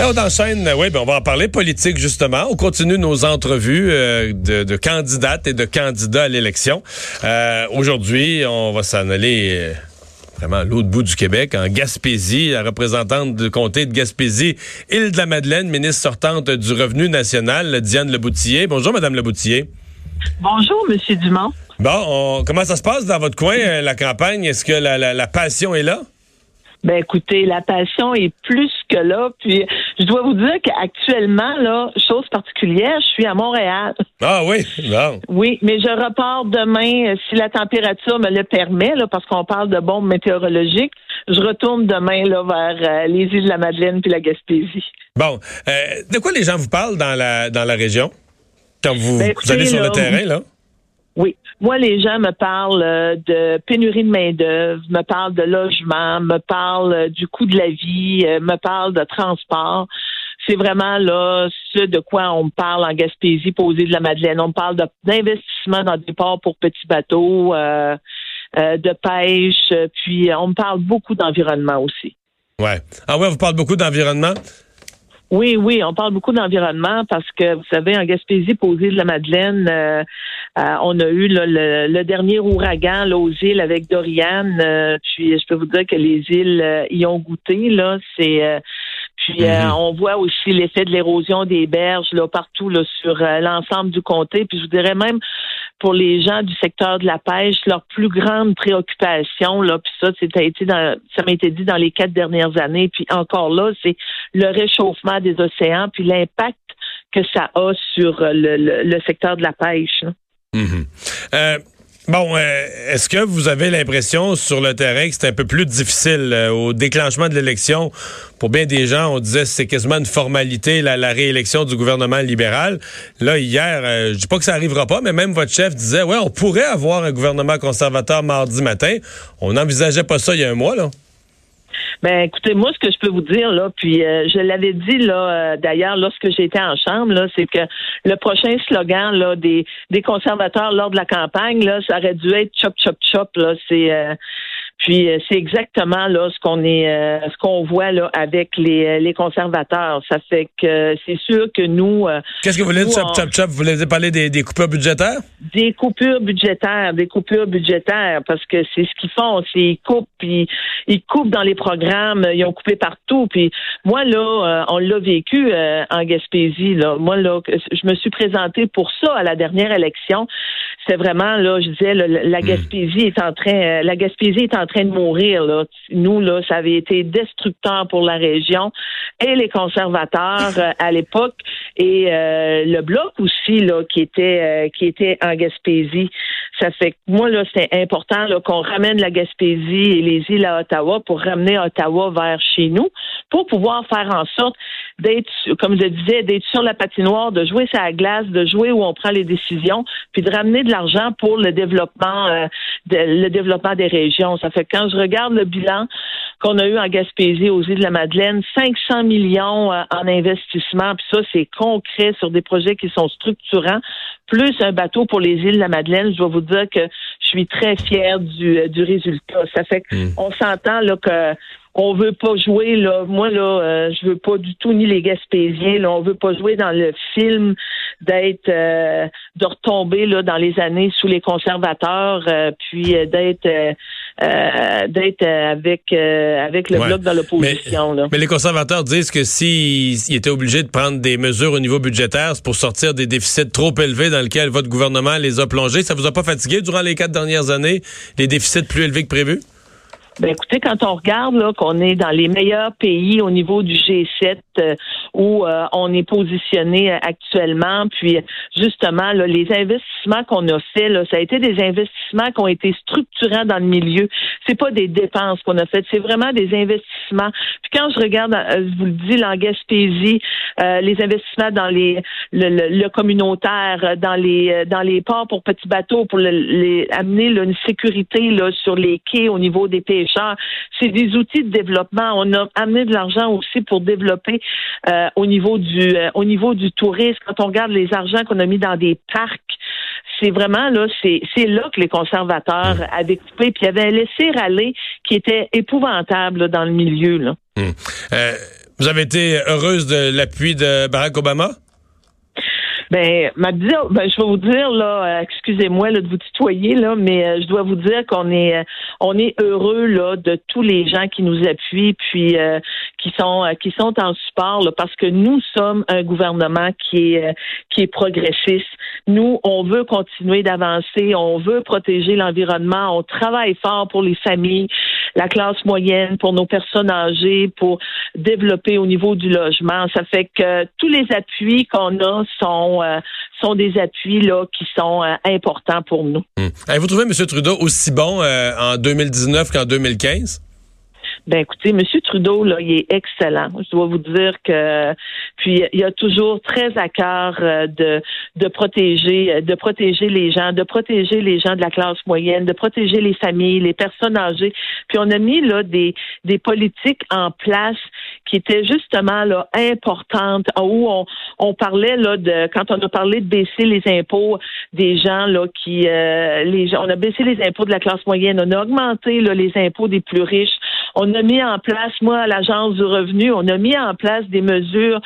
Et on enchaîne, oui, ben on va en parler politique justement. On continue nos entrevues euh, de, de, candidates et de candidats à l'élection. Euh, Aujourd'hui, on va s'en aller euh, vraiment à l'autre bout du Québec, en Gaspésie, la représentante du comté de Gaspésie, Île de la Madeleine, ministre sortante du Revenu national, Diane Leboutillier. Bonjour, Madame Leboutillier. Bonjour, Monsieur Dumont. Bon, on, comment ça se passe dans votre coin, euh, la campagne? Est-ce que la, la, la passion est là? Ben écoutez, la passion est plus que là. Puis je dois vous dire qu'actuellement, là, chose particulière, je suis à Montréal. Ah oui, non. Oui, mais je repars demain euh, si la température me le permet, là, parce qu'on parle de bombes météorologiques. Je retourne demain là vers euh, les îles de la Madeleine puis la Gaspésie. Bon, euh, de quoi les gens vous parlent dans la dans la région? Quand vous, Ben, vous allez sur le terrain là? Oui. Moi, les gens me parlent euh, de pénurie de main-d'œuvre, me parlent de logement, me parlent euh, du coût de la vie, euh, me parlent de transport. C'est vraiment là ce de quoi on parle en Gaspésie, posé de la Madeleine. On parle d'investissement dans des ports pour petits bateaux, euh, euh, de pêche, puis on me parle beaucoup d'environnement aussi. Ouais. Ah ouais, on vous parle beaucoup d'environnement? Oui, oui, on parle beaucoup d'environnement parce que, vous savez, en Gaspésie, posé de la Madeleine, euh, euh, on a eu là, le, le dernier ouragan là, aux îles avec Dorian. euh, puis je peux vous dire que les îles y ont goûté. Là, c'est puis euh, Mhm. on voit aussi l'effet de l'érosion des berges là, partout là, sur euh, l'ensemble du comté. Puis je vous dirais même pour les gens du secteur de la pêche, leur plus grande préoccupation, là, puis ça, été dans, ça m'a été dit dans les quatre dernières années, puis encore là, c'est le réchauffement des océans, puis l'impact que ça a sur euh, le, le- le secteur de la pêche. là. Mhm. Euh, bon, euh, est-ce que vous avez l'impression sur le terrain que c'est un peu plus difficile euh, au déclenchement de l'élection? Pour bien des gens, on disait que c'est quasiment une formalité la, la réélection du gouvernement libéral. Là, hier, euh, je dis pas que ça arrivera pas, mais même votre chef disait, ouais, on pourrait avoir un gouvernement conservateur mardi matin. On n'envisageait pas ça il y a un mois, là. Ben, écoutez, moi, ce que je peux vous dire, là, puis euh, je l'avais dit, là, euh, d'ailleurs, lorsque j'étais en chambre, là, c'est que le prochain slogan, là, des, des conservateurs lors de la campagne, là, ça aurait dû être chop, chop, chop, là. C'est, euh, puis euh, c'est exactement là ce qu'on est, euh, ce qu'on voit là avec les, euh, les conservateurs. Ça fait que c'est sûr que nous, euh, Qu'est-ce que vous voulez dire, chop, chop, chop? Vous voulez parler des, des coupures budgétaires? des coupures budgétaires, des coupures budgétaires, parce que c'est ce qu'ils font, c'est ils coupent, puis ils coupent dans les programmes, ils ont coupé partout. Puis moi là, euh, on l'a vécu euh, en Gaspésie. Là, moi là, je me suis présentée pour ça à la dernière élection. C'est vraiment là, je disais, là, la Gaspésie est en train, euh, la Gaspésie est en train de mourir. Là, nous là, ça avait été destructeur pour la région et les conservateurs euh, à l'époque et euh, le bloc aussi là qui était euh, qui était en Gaspésie. Ça fait que moi là c'est important qu'on ramène la Gaspésie et les îles à Ottawa pour ramener Ottawa vers chez nous pour pouvoir faire en sorte d'être comme je disais d'être sur la patinoire, de jouer la glace, de jouer où on prend les décisions, puis de ramener de l'argent pour le développement euh, de- le développement des régions. Ça fait que quand je regarde le bilan qu'on a eu en Gaspésie aux îles de la Madeleine, 500 millions euh, en investissement, puis ça c'est concret sur des projets qui sont structurants, plus un bateau pour les îles de la Madeleine. Je dois vous dire que je suis très fière du, euh, du résultat. Ça fait qu'on s'entend là que on veut pas jouer là. Moi là, euh, je veux pas du tout ni les Gaspésiens. Là, on veut pas jouer dans le film d'être euh, de retomber là dans les années sous les conservateurs, euh, puis euh, d'être euh, d'être avec euh, avec le Ouais. bloc dans l'opposition là. Mais les conservateurs disent que s'ils étaient obligés de prendre des mesures au niveau budgétaire, c'est pour sortir des déficits trop élevés dans lesquels votre gouvernement les a plongés. Ça vous a pas fatigué durant les quatre dernières années, les déficits plus élevés que prévu? Ben écoutez, quand on regarde qu'on est dans les meilleurs pays au niveau du G7 euh, où euh, on est positionné euh, actuellement, puis justement les investissements qu'on a fait, là, ça a été des investissements qui ont été structurants dans le milieu. C'est pas des dépenses qu'on a faites, c'est vraiment des investissements. Puis quand je regarde, euh, je vous le dis, en Gaspésie, euh, les investissements dans les le, le- le communautaire, euh, dans les euh, dans les ports pour petits bateaux, pour le- les, amener là, une sécurité là, sur les quais au niveau des pêcheurs. C'est des outils de développement. On a amené de l'argent aussi pour développer euh, au niveau du euh, au niveau du tourisme. Quand on regarde les argents qu'on a mis dans des parcs, c'est vraiment là, c'est c'est là que les conservateurs avaient coupé, puis un laisser aller qui était épouvantable là, dans le milieu là. Hum. Euh, Vous avez été heureuse de l'appui de Barack Obama? Ben, ma ben, je vais vous dire là, euh, excusez-moi de vous tutoyer là, mais euh, je dois vous dire qu'on est, euh, on est heureux là de tous les gens qui nous appuient, puis qui sont, qui sont en support parce que nous sommes un gouvernement qui est, qui est progressiste. Nous, on veut continuer d'avancer, on veut protéger l'environnement, on travaille fort pour les familles, la classe moyenne, pour nos personnes âgées, pour développer au niveau du logement. Ça fait que tous les appuis qu'on a sont euh, sont, des appuis là, qui sont euh, importants pour nous. Hum. Avez-vous trouvé M. Trudeau aussi bon euh, en 2019 qu'en 2015? Ben écoutez, M. Trudeau, là, il est excellent. Je dois vous dire que puis il a toujours très à cœur euh, de, de protéger, de protéger les gens, de protéger les gens de la classe moyenne, de protéger les familles, les personnes âgées. Puis on a mis là des, des politiques en place qui étaient justement là importantes, où on, on parlait là de quand on a parlé de baisser les impôts des gens là qui euh, les on a baissé les impôts de la classe moyenne, on a augmenté là, les impôts des plus riches. On a mis en place, moi, à l'Agence du revenu, on a mis en place des mesures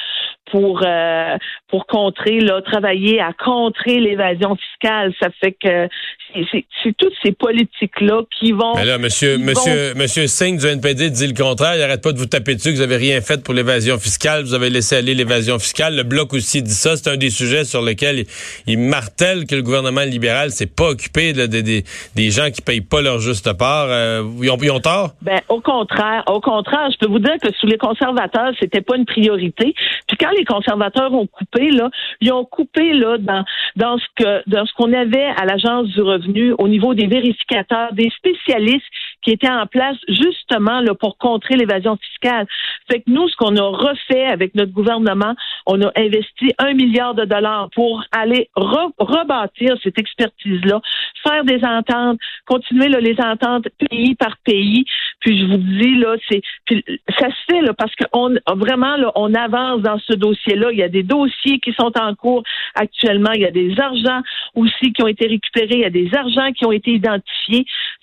pour euh, pour contrer là, travailler à contrer l'évasion fiscale. Ça fait que c'est toutes ces politiques là qui vont. Mais là, monsieur monsieur monsieur Singh du NPD dit le contraire. Il arrête pas de vous taper dessus que vous avez rien fait pour l'évasion fiscale. Vous avez laissé aller l'évasion fiscale. Le bloc aussi dit ça. C'est un des sujets sur lesquels il, martèle que le gouvernement libéral s'est pas occupé de, des gens qui payent pas leur juste part. Euh, ils, ont, ils ont tort? Ben au contraire, au contraire, je peux vous dire que sous les conservateurs, c'était pas une priorité. Puis quand les conservateurs ont coupé là, ils ont coupé là dans dans ce que dans ce qu'on avait à l'agence du revenu au niveau des vérificateurs, des spécialistes qui étaient en place justement là pour contrer l'évasion fiscale. Fait que nous, ce qu'on a refait avec notre gouvernement, on a investi un milliard de dollars pour aller rebâtir cette expertise-là, faire des ententes, continuer là, les ententes pays par pays. Puis je vous dis là, c'est ça se fait là parce qu'on vraiment là, on avance dans ce dossier-là. Il y a des dossiers qui sont en cours actuellement. Il y a des argents aussi qui ont été récupérés. Il y a des argents qui ont été identifiés.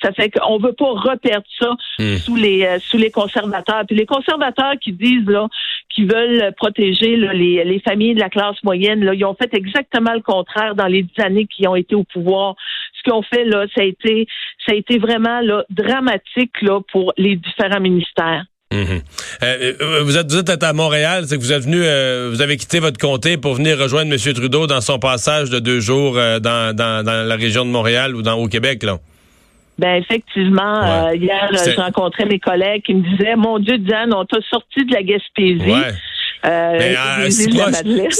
Ça fait qu'on veut pas reperdre ça hmm. sous les euh, sous les conservateurs. Puis les conservateurs qui disent là qui veulent protéger les, les familles de la classe moyenne, là, ils ont fait exactement le contraire dans les dix années qui ont été au pouvoir. Ce qu'ils ont fait là, ça a été ça a été vraiment là dramatique là pour les différents ministères. Mhm. Euh, euh, vous, êtes, vous êtes à Montréal, c'est que vous êtes venu, euh, vous avez quitté votre comté pour venir rejoindre M. Trudeau dans son passage de deux jours dans, dans, dans, la région de Montréal ou dans au Québec, là. Ben effectivement, hier j'ai rencontré mes collègues qui me disaient "Mon Dieu, Diane, on t'a sorti de la Gaspésie." Ouais. Euh, si,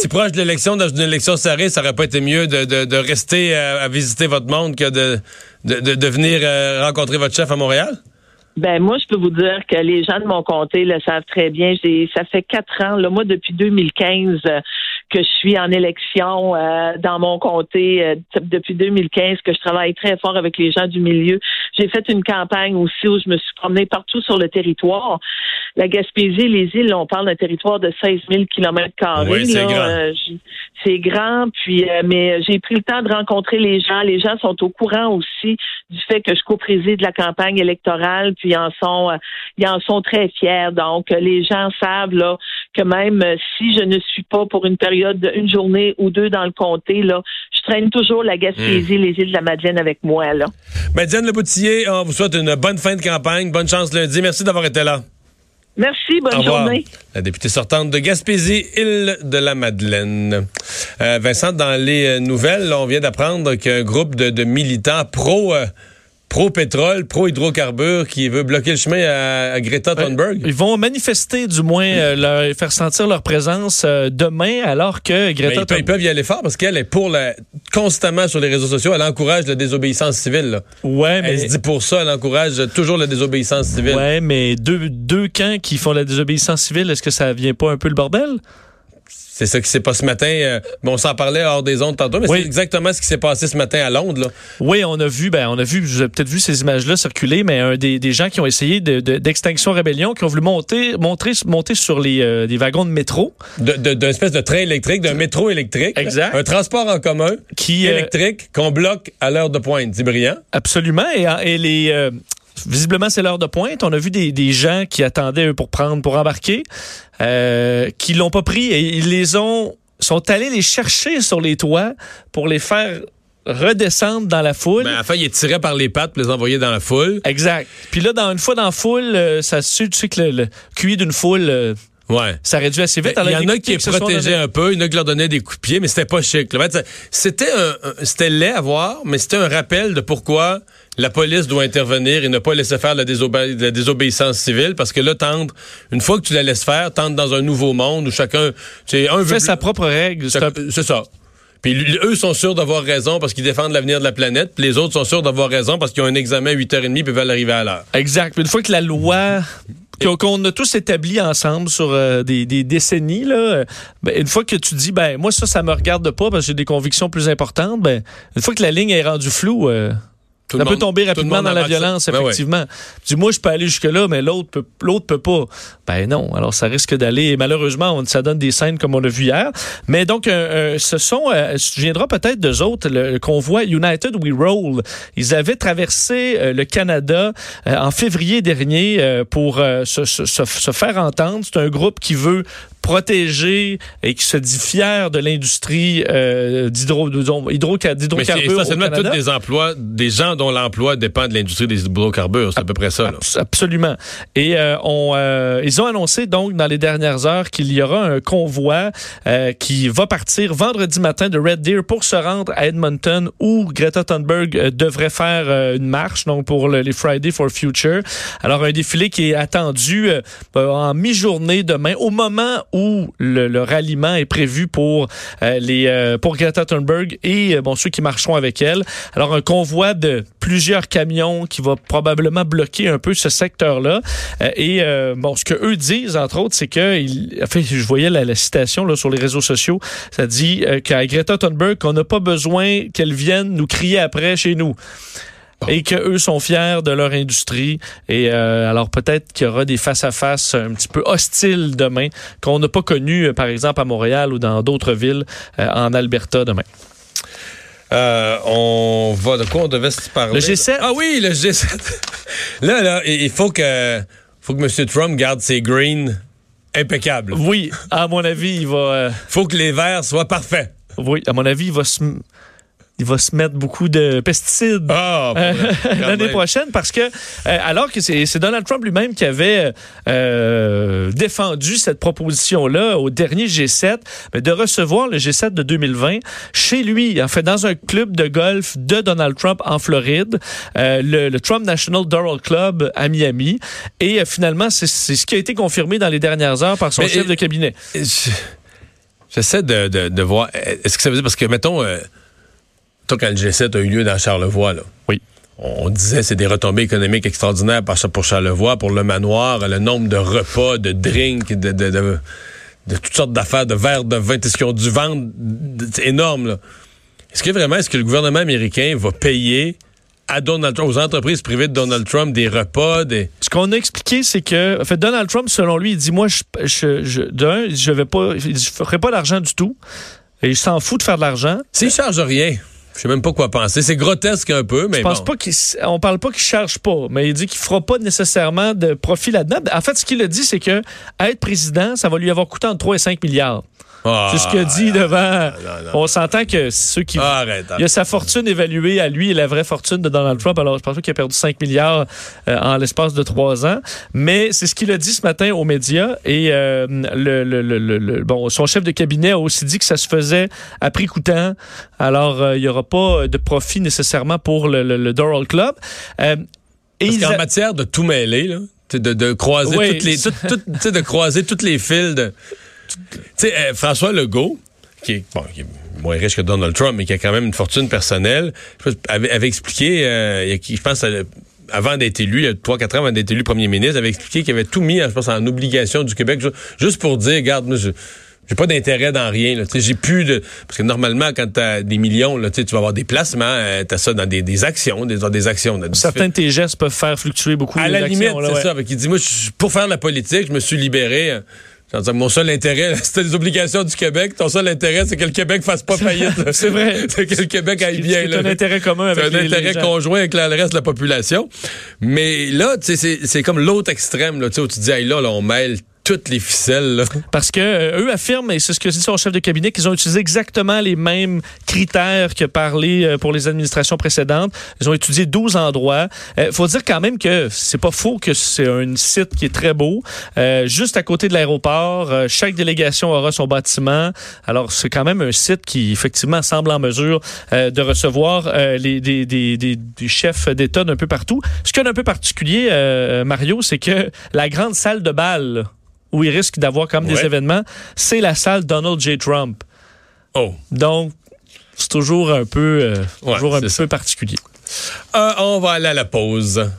proche, de l'élection, dans une élection serrée, ça aurait pas été mieux de, de, de rester à, visiter votre monde que de, de, de venir rencontrer votre chef à Montréal? Ben moi, je peux vous dire que les gens de mon comté le savent très bien. Ça fait quatre ans, là, moi, depuis 2015, que je suis en élection euh, dans mon comté euh, depuis 2015, que je travaille très fort avec les gens du milieu. J'ai fait une campagne aussi où je me suis promenée partout sur le territoire. La Gaspésie, les îles, on parle d'un territoire de 16 000 kilomètres carrés. c'est grand. Euh, c'est grand, puis mais j'ai pris le temps de rencontrer les gens. Les gens sont au courant aussi du fait que je co-préside la campagne électorale, puis ils en sont ils en sont très fiers. Donc les gens savent là que même si je ne suis pas pour une période d'une journée ou deux dans le comté, là, je traîne toujours la Gaspésie, hmm. les îles de la Madeleine avec moi. Là. Ben, Diane Leboutillier, on vous souhaite une bonne fin de campagne, bonne chance lundi. Merci d'avoir été là. Merci, bonne journée. La députée sortante de Gaspésie, île de la Madeleine. Euh, Vincent, dans les euh, nouvelles, on vient d'apprendre qu'un groupe de, militants pro... Euh, pro-pétrole, pro-hydrocarbures qui veut bloquer le chemin à, Greta Thunberg. ils vont manifester, du moins, euh, leur, faire sentir leur présence euh, demain, alors que Greta Thunberg... Ils peuvent y aller fort parce qu'elle est pour la... constamment sur les réseaux sociaux, elle encourage la désobéissance civile. Là. Ouais, mais... Elle se dit pour ça, elle encourage toujours la désobéissance civile. Ouais, mais deux, deux camps qui font la désobéissance civile, est-ce que ça vient pas un peu le bordel? C'est ça qui s'est passé ce matin. Euh, on s'en parlait hors des ondes tantôt, mais c'est exactement ce qui s'est passé ce matin à Londres. Là. Oui, on a vu, ben, on a vu, vous avez peut-être vu ces images-là circuler, mais un des, des, gens qui ont essayé d'extinction de, rébellion, qui ont voulu monter, monter, monter sur les, euh, des wagons de métro. D'un espèce de train électrique, d'un métro électrique. Exact. Un transport en commun qui, euh, électrique qu'on bloque à l'heure de pointe. C'est brillant. Absolument. Et, et les visiblement, c'est l'heure de pointe. On a vu des, des gens qui attendaient eux, pour prendre, pour embarquer, euh, qui l'ont pas pris et ils les ont sont allés les chercher sur les toits pour les faire redescendre dans la foule. Ben, enfin, ils tiraient par les pattes pour les envoyer dans la foule. Exact. Puis là, dans une fois dans la foule, euh, ça se tu sais que le, le QI d'une foule, euh, Ouais. ça réduit assez vite. Il y en a qui protégeaient donnés. un peu, il y en a qui leur donnaient des coups de pied, mais c'était pas chic. C'était c'était laid à voir, mais c'était un rappel de pourquoi la police doit intervenir et ne pas laisser faire la, désobé- la désobéissance civile, parce que là, tendre, une fois que tu la laisses faire, tendre dans un nouveau monde où chacun, tu sais, un fait sa propre règle. C'est ça. Puis eux sont sûrs d'avoir raison parce qu'ils défendent l'avenir de la planète, puis les autres sont sûrs d'avoir raison parce qu'ils ont un examen à 8h30 puis veulent arriver à l'heure. Exact. Puis Une fois que la loi qu'on a tous établi ensemble sur euh, des, des décennies, là, euh, ben, une fois que tu dis, ben moi ça, ça me regarde pas parce que j'ai des convictions plus importantes, ben une fois que la ligne est rendue floue, euh, Tout ça le peut monde- tomber rapidement dans la ça. violence, Ben ouais. effectivement. Dis, moi, je peux aller jusque-là, mais l'autre peut, l'autre peut pas. Ben non. Alors, ça risque d'aller. Malheureusement, on, ça donne des scènes comme on l'a vu hier. Mais donc, euh, euh, ce sont, euh, tu viendras peut-être d'eux autres, le convoi United We Roll. Ils avaient traversé euh, le Canada en février dernier pour se, se- se- se faire entendre. C'est un groupe qui veut protéger et qui se dit fier de l'industrie euh, d'hydro, c'est d'hydrocarbures au essentiellement tous des emplois, des gens dont l'emploi dépend de l'industrie des hydrocarbures. C'est à peu près ça. là. Absolument. Et euh, on, euh, ils ont annoncé donc dans les dernières heures qu'il y aura un convoi euh, qui va partir vendredi matin de Red Deer pour se rendre à Edmonton où Greta Thunberg euh, devrait faire euh, une marche donc pour le- les Friday for Future. Alors un défilé qui est attendu euh, en mi-journée demain au moment où le, le ralliement est prévu pour euh, les euh, pour Greta Thunberg et euh, bon ceux qui marcheront avec elle. Alors un convoi de plusieurs camions qui va probablement bloquer un peu ce secteur-là. Euh, et euh, bon, ce que eux disent entre autres, c'est que ils, enfin, je voyais la, la citation là sur les réseaux sociaux, ça dit qu'à Greta Thunberg qu'on n'a pas besoin qu'elle vienne nous crier après chez nous. Et que eux sont fiers de leur industrie. Et euh, alors peut-être qu'il y aura des face-à-face un petit peu hostiles demain qu'on n'a pas connu, euh, par exemple, à Montréal ou dans d'autres villes euh, en Alberta demain. Euh, on va de quoi on devait se parler? Le G7. Ah oui, le G7. là, là, il faut que, faut que M. Trump garde ses greens impeccables. Oui, à mon avis, il va. faut que les verts soient parfaits. oui, à mon avis, il va se. Il va se mettre beaucoup de pesticides Ah, euh, l'année prochaine parce que euh, alors que c'est Donald Trump lui-même qui avait euh, défendu cette proposition-là au dernier G7, mais de recevoir le G7 de 2020 chez lui, en fait dans un club de golf de Donald Trump en Floride, le, le Trump National Doral Club à Miami, et finalement c'est ce qui a été confirmé dans les dernières heures par son Mais, chef de cabinet. Je- J'essaie de, de, de voir. Est-ce que ça veut dire parce que mettons, toi, quand le G7 a eu lieu dans Charlevoix, là. Oui. On disait c'est des retombées économiques extraordinaires pour Charlevoix, pour le manoir, le nombre de repas, de drinks, de, de, de, de toutes sortes d'affaires, de verres de vin, ce qu'ils ont dû vendre, c'est énorme. là. Est-ce que vraiment, est-ce que le gouvernement américain va payer à Donald Trump, aux entreprises privées de Donald Trump, des repas, des. Ce qu'on a expliqué, c'est que, en fait, Donald Trump, selon lui, il dit, moi, je, je, je, d'un, je vais pas, je ferai pas d'argent du tout. Et il s'en fout de faire de l'argent. S'ils chargent rien, je sais même pas quoi penser. C'est grotesque un peu, mais Je pense bon. pas qu'il, on parle pas qu'il charge pas, mais il dit qu'il fera pas nécessairement de profit là-dedans. En fait, ce qu'il a dit, c'est que être président, ça va lui avoir coûté entre 3 et 5 milliards. Ah, c'est ce qu'il a dit non, devant. non, non. On s'entend que ceux qui. Ah, arrête. Il y a sa fortune évaluée à lui et la vraie fortune de Donald Trump. Alors, je pense pas qu'il a perdu 5 milliards euh, en l'espace de trois ans. Mais c'est ce qu'il a dit ce matin aux médias. Et euh, le, le- le- le- le- bon, son chef de cabinet a aussi dit que ça se faisait à prix coûtant. Alors, euh, il y aura pas de profit nécessairement pour le, Doral Club. Et Parce a- matière de tout mêler, là, de, de croiser Oui. toutes les, tout- de croiser toutes les fils de. Tu sais, euh, François Legault, qui est, bon, qui est moins riche que Donald Trump, mais qui a quand même une fortune personnelle, je avait, avait expliqué, euh, il je pense, euh, avant d'être élu, il y a 3-4 ans avant d'être élu premier ministre, avait expliqué qu'il avait tout mis, je pense, en obligation du Québec, ju- juste pour dire, regarde, moi, je. J'ai pas d'intérêt dans rien. J'ai plus de. Parce que normalement, quand tu as des millions, là, tu vas avoir des placements, tu as ça dans des, des actions, des, dans des actions. dans certains de tes gestes peuvent faire fluctuer beaucoup à les la actions, limite, c'est ouais. ça. Fait qu'il dit, moi, pour faire la politique, je me suis libéré. Mon seul intérêt, c'était les obligations du Québec. Ton seul intérêt, c'est que le Québec fasse pas faillite. c'est vrai. c'est que le Québec aille bien. C'est un intérêt commun avec un intérêt conjoint avec le reste de la population. Mais là, c'est comme l'autre extrême, là, où tu dis, hey, là, là, on mêle toutes les ficelles. Parce que euh, eux affirment, et c'est ce que dit son chef de cabinet, qu'ils ont utilisé exactement les mêmes critères que parlé euh, pour les administrations précédentes. Ils ont étudié 12 endroits. Euh, faut dire quand même que c'est pas faux que c'est un site qui est très beau. juste à côté de l'aéroport, chaque délégation aura son bâtiment. Alors, c'est quand même un site qui, effectivement, semble en mesure de recevoir les, des, des, des, des chefs d'État d'un peu partout. Ce qui est un peu particulier, Mario, c'est que la grande salle de bal où il risque d'avoir comme des événements, c'est la salle Donald J. Trump. Oh. Donc, c'est toujours un peu, euh, toujours un peu particulier. Euh, on va aller à la pause.